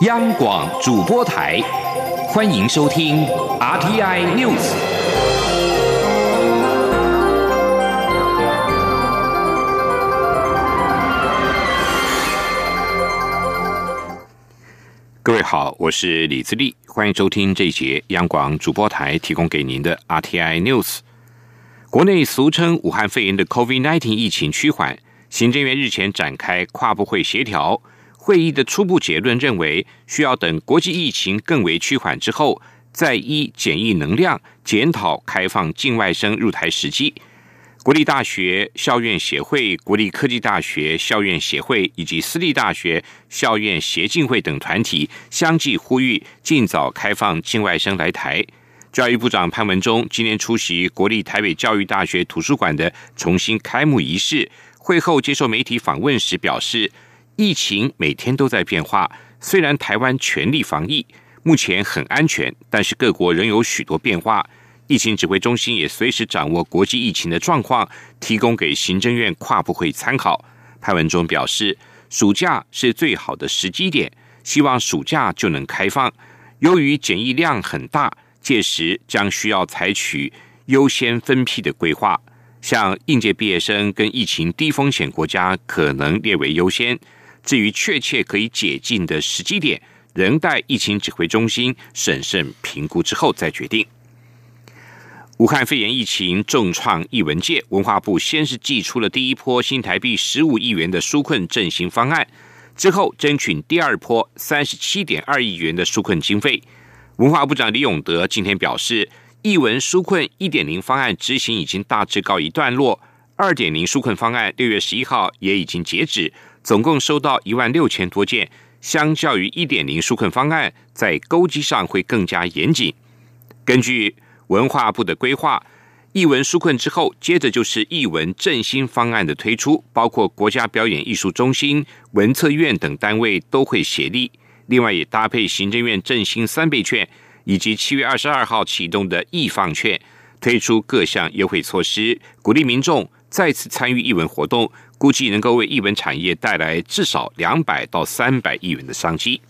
央广主播台，欢迎收听 RTI News。各位好，我是李自立，欢迎收听这一节央广主播台提供给您的 RTI News。国内俗称武汉肺炎的 COVID-19 疫情趋缓，行政院日前展开跨部会协调。会议的初步结论认为，需要等国际疫情更为趋缓之后，再依检疫能量检讨开放境外生入台时机。国立大学校院协会、国立科技大学校院协会以及私立大学校院协进会等团体相继呼吁，尽早开放境外生来台。教育部长潘文忠今天出席国立台北教育大学图书馆的重新开幕仪式，会后接受媒体访问时表示。疫情每天都在变化，虽然台湾全力防疫，目前很安全，但是各国仍有许多变化。疫情指挥中心也随时掌握国际疫情的状况，提供给行政院跨部会参考。潘文忠表示，暑假是最好的时机点，希望暑假就能开放。由于检疫量很大，届时将需要采取优先分批的规划，像应届毕业生跟疫情低风险国家可能列为优先。至于确切可以解禁的时机点，仍待疫情指挥中心审慎评估之后再决定。武汉肺炎疫情重创艺文界，文化部先是寄出了第一波新台币十五亿元的纾困振兴方案，之后争取第二波三十七点二亿元的纾困经费。文化部长李永德今天表示，艺文纾困一点零方案执行已经大致告一段落，二点零纾困方案六月十一号也已经截止。总共收到一万六千多件，相较于一点零纾困方案，在钩机上会更加严谨。根据文化部的规划，译文纾困之后，接着就是译文振兴方案的推出，包括国家表演艺术中心、文策院等单位都会协力。另外，也搭配行政院振兴三倍券，以及七月二十二号启动的易放券，推出各项优惠措施，鼓励民众再次参与译文活动。估计能够为译文产业带来至少两百到三百亿元的商机。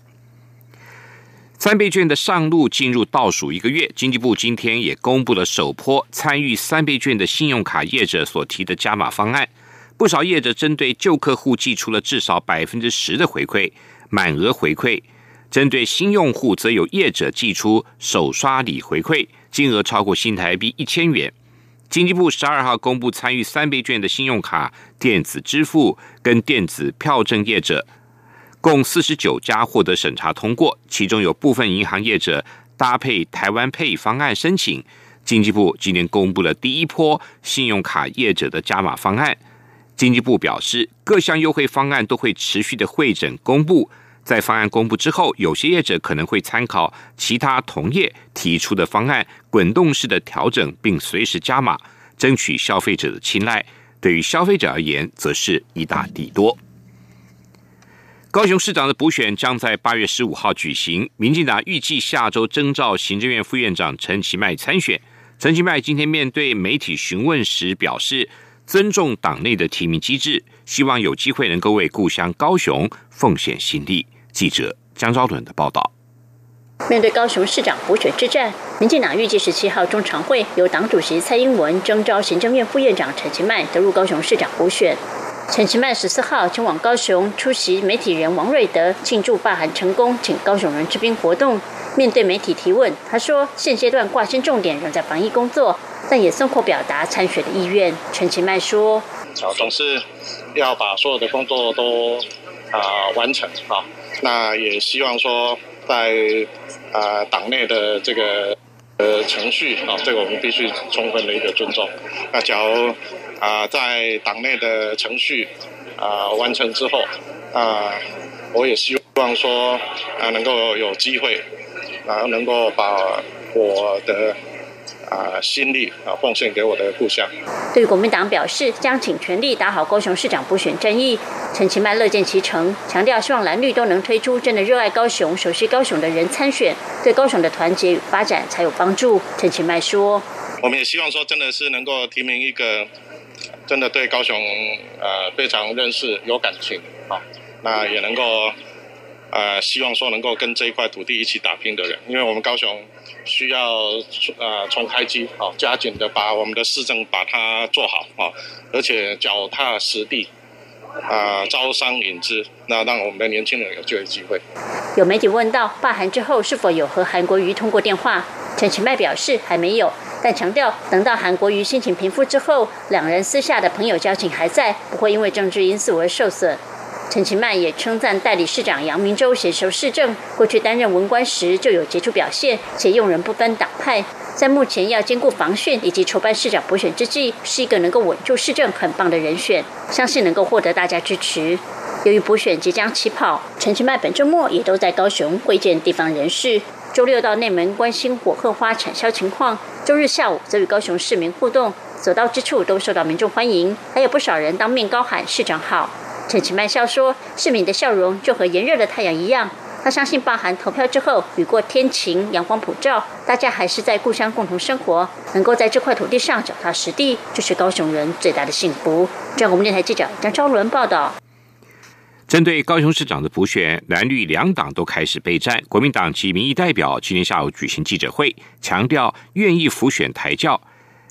三倍券的上路进入倒数一个月，经济部今天也公布了首波参与三倍券的信用卡业者所提的加码方案。不少业者针对旧客户寄出了至少百分之十的回馈，满额回馈；针对新用户，则有业者寄出首刷礼回馈，金额超过新台币一千元。经济部十二号公布参与三倍券的信用卡电子支付跟电子票证业者，共四十九家获得审查通过，其中有部分银行业者搭配台湾配方案申请。经济部今年公布了第一波信用卡业者的加码方案。经济部表示，各项优惠方案都会持续的会诊公布。在方案公布之后，有些业者可能会参考其他同业提出的方案，滚动式的调整，并随时加码，争取消费者的青睐。对于消费者而言，则是一大利多。高雄市长的补选将在八月十五号举行，民进党预计下周征召行政院副院长陈其迈参选。陈其迈今天面对媒体询问时表示，尊重党内的提名机制，希望有机会能够为故乡高雄奉献心力。记者江昭伦的报道：面对高雄市长补选之战，民进党预计十七号中常会由党主席蔡英文征召行政院副院长陈其迈得入高雄市长补选。陈其迈十四号前往高雄出席媒体人王瑞德庆祝罢韩成功，请高雄人之兵活动。面对媒体提问，他说现阶段挂心重点仍在防疫工作，但也松口表达参选的意愿。陈其迈说：“总是要把所有的工作都啊完成啊。”那也希望说，在啊党内的这个呃程序啊，这个我们必须充分的一个尊重。那假如啊在党内的程序啊完成之后啊，我也希望说啊能够有机会啊能够把我的。啊，心力啊，奉献给我的故乡。对国民党表示，将尽全力打好高雄市长补选战役。陈其迈乐见其成，强调希望蓝绿都能推出真的热爱高雄、熟悉高雄的人参选，对高雄的团结与发展才有帮助。陈其迈说：“我们也希望说，真的是能够提名一个真的对高雄呃非常认识、有感情啊，那也能够呃，希望说能够跟这一块土地一起打拼的人，因为我们高雄需要呃重开机，好加紧的把我们的市政把它做好啊，而且脚踏实地啊，招商引资，那让我们的年轻人有就业机会。有媒体问到罢韩之后是否有和韩国瑜通过电话，陈其迈表示还没有，但强调等到韩国瑜心情平复之后，两人私下的朋友交情还在，不会因为政治因素而受损。陈其迈也称赞代理市长杨明洲携手市政，过去担任文官时就有杰出表现，且用人不分党派，在目前要兼顾防汛以及筹办市长补选之际，是一个能够稳住市政很棒的人选，相信能够获得大家支持。由于补选即将起跑，陈其迈本周末也都在高雄会见地方人士，周六到内门关心火鹤花产销情况，周日下午则与高雄市民互动，所到之处都受到民众欢迎，还有不少人当面高喊市长好。陈其迈笑说：“市民的笑容就和炎热的太阳一样。他相信，罢韩投票之后，雨过天晴，阳光普照，大家还是在故乡共同生活，能够在这块土地上脚踏实地，就是高雄人最大的幸福。”中央广播电台记者张昭伦报道。针对高雄市长的补选，蓝绿两党都开始备战。国民党及民意代表今天下午举行记者会，强调愿意辅选台教。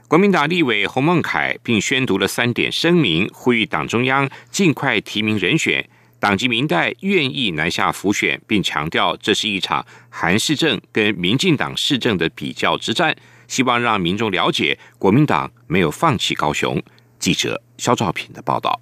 国民党立委洪孟凯并宣读了三点声明，呼吁党中央尽快提名人选，党籍民代愿意南下辅选，并强调这是一场韩市政跟民进党市政的比较之战，希望让民众了解国民党没有放弃高雄。记者肖兆平的报道。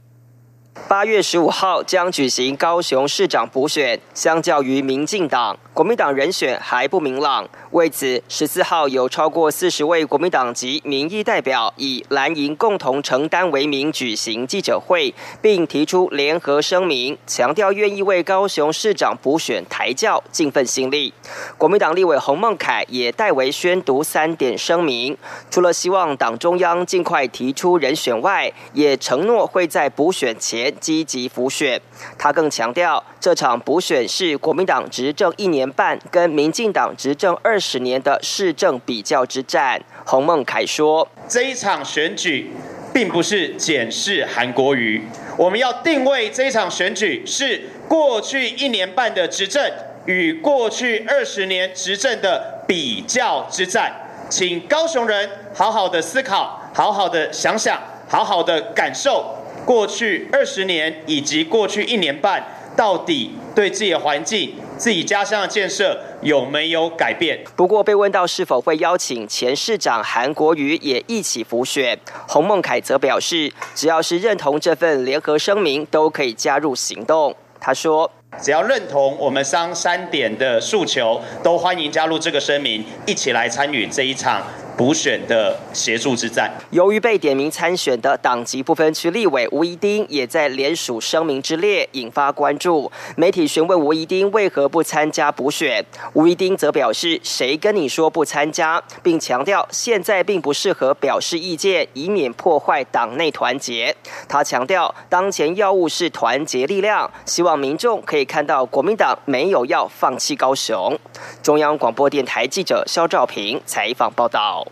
八月十五号将举行高雄市长补选，相较于民进党。国民党人选还不明朗，为此十四号有超过四十位国民党籍民意代表以蓝营共同承担为名举行记者会，并提出联合声明，强调愿意为高雄市长补选抬轿尽份心力。国民党立委洪孟凯也代为宣读三点声明，除了希望党中央尽快提出人选外，也承诺会在补选前积极辅选。他更强调，这场补选是国民党执政一年。半跟民进党执政二十年的市政比较之战，洪孟凯说：“这一场选举并不是检视韩国瑜，我们要定位这一场选举是过去一年半的执政与过去二十年执政的比较之战，请高雄人好好的思考，好好的想想，好好的感受过去二十年以及过去一年半到底对自己的环境。”自己家乡的建设有没有改变？不过被问到是否会邀请前市长韩国瑜也一起浮选，洪孟凯则表示，只要是认同这份联合声明，都可以加入行动。他说：“只要认同我们商三点的诉求，都欢迎加入这个声明，一起来参与这一场。”补选的协助之战。由于被点名参选的党籍不分区立委吴怡丁也在联署声明之列，引发关注。媒体询问吴怡丁为何不参加补选，吴怡丁则表示：“谁跟你说不参加？”并强调现在并不适合表示意见，以免破坏党内团结。他强调，当前要务是团结力量，希望民众可以看到国民党没有要放弃高雄。中央广播电台记者肖兆平采访报道。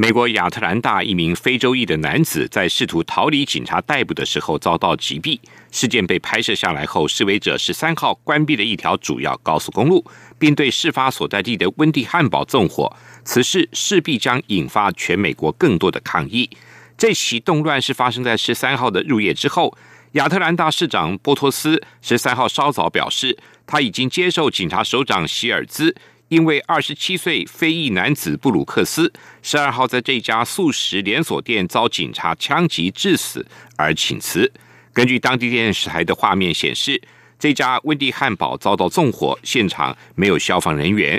美国亚特兰大一名非洲裔的男子在试图逃离警察逮捕的时候遭到击毙。事件被拍摄下来后，示威者十三号关闭了一条主要高速公路，并对事发所在地的温蒂汉堡纵火。此事势必将引发全美国更多的抗议。这起动乱是发生在十三号的入夜之后。亚特兰大市长波托斯十三号稍早表示，他已经接受警察首长希尔兹。因为二十七岁非裔男子布鲁克斯十二号在这家素食连锁店遭警察枪击致死而请辞。根据当地电视台的画面显示，这家温蒂汉堡遭到纵火，现场没有消防人员。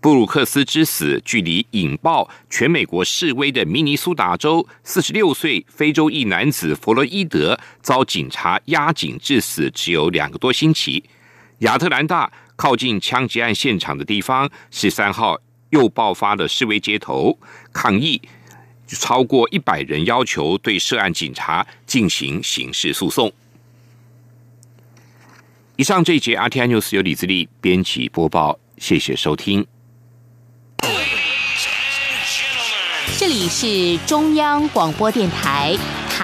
布鲁克斯之死距离引爆全美国示威的明尼苏达州四十六岁非洲裔男子弗洛伊德遭警察压颈致死只有两个多星期。亚特兰大。靠近枪击案现场的地方，十三号又爆发了示威街头抗议，超过一百人要求对涉案警察进行刑事诉讼。以上这一节 RTI News 由李自力编辑播报，谢谢收听。这里是中央广播电台。